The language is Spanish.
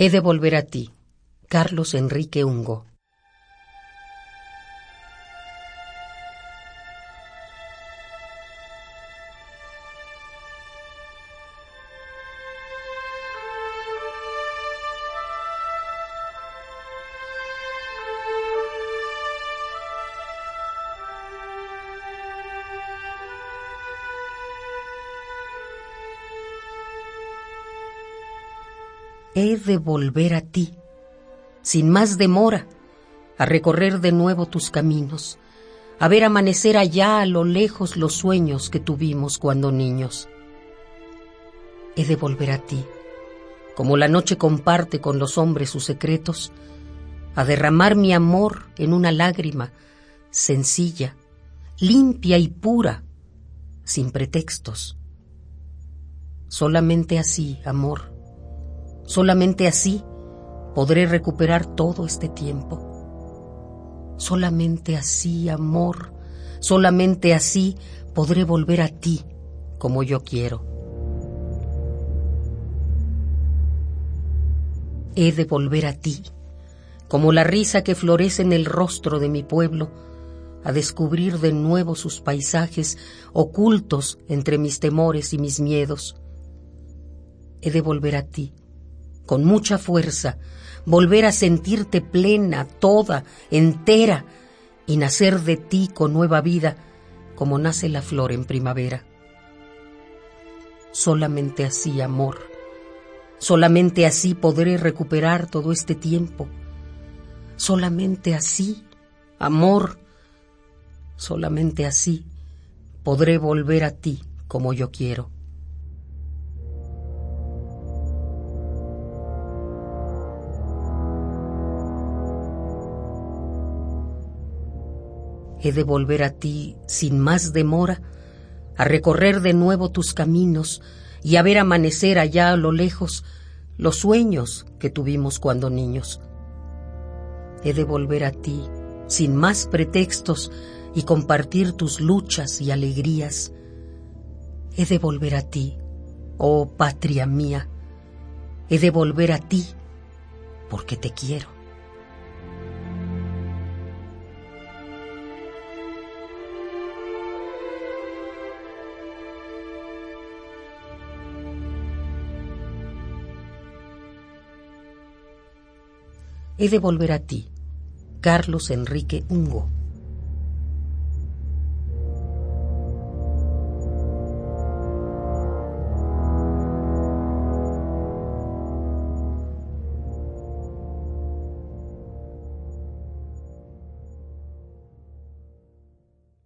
He de volver a ti, Carlos Enrique Ungo. He de volver a ti, sin más demora, a recorrer de nuevo tus caminos, a ver amanecer allá a lo lejos los sueños que tuvimos cuando niños. He de volver a ti, como la noche comparte con los hombres sus secretos, a derramar mi amor en una lágrima sencilla, limpia y pura, sin pretextos. Solamente así, amor, Solamente así podré recuperar todo este tiempo. Solamente así, amor, solamente así podré volver a ti como yo quiero. He de volver a ti, como la risa que florece en el rostro de mi pueblo, a descubrir de nuevo sus paisajes ocultos entre mis temores y mis miedos. He de volver a ti, con mucha fuerza, volver a sentirte plena, toda, entera, y nacer de ti con nueva vida, como nace la flor en primavera. Solamente así, amor, solamente así podré recuperar todo este tiempo. Solamente así, amor, solamente así podré volver a ti como yo quiero. He de volver a ti sin más demora, a recorrer de nuevo tus caminos y a ver amanecer allá a lo lejos los sueños que tuvimos cuando niños. He de volver a ti sin más pretextos y compartir tus luchas y alegrías. He de volver a ti, oh patria mía, he de volver a ti porque te quiero. He de volver a ti, Carlos Enrique Ungo.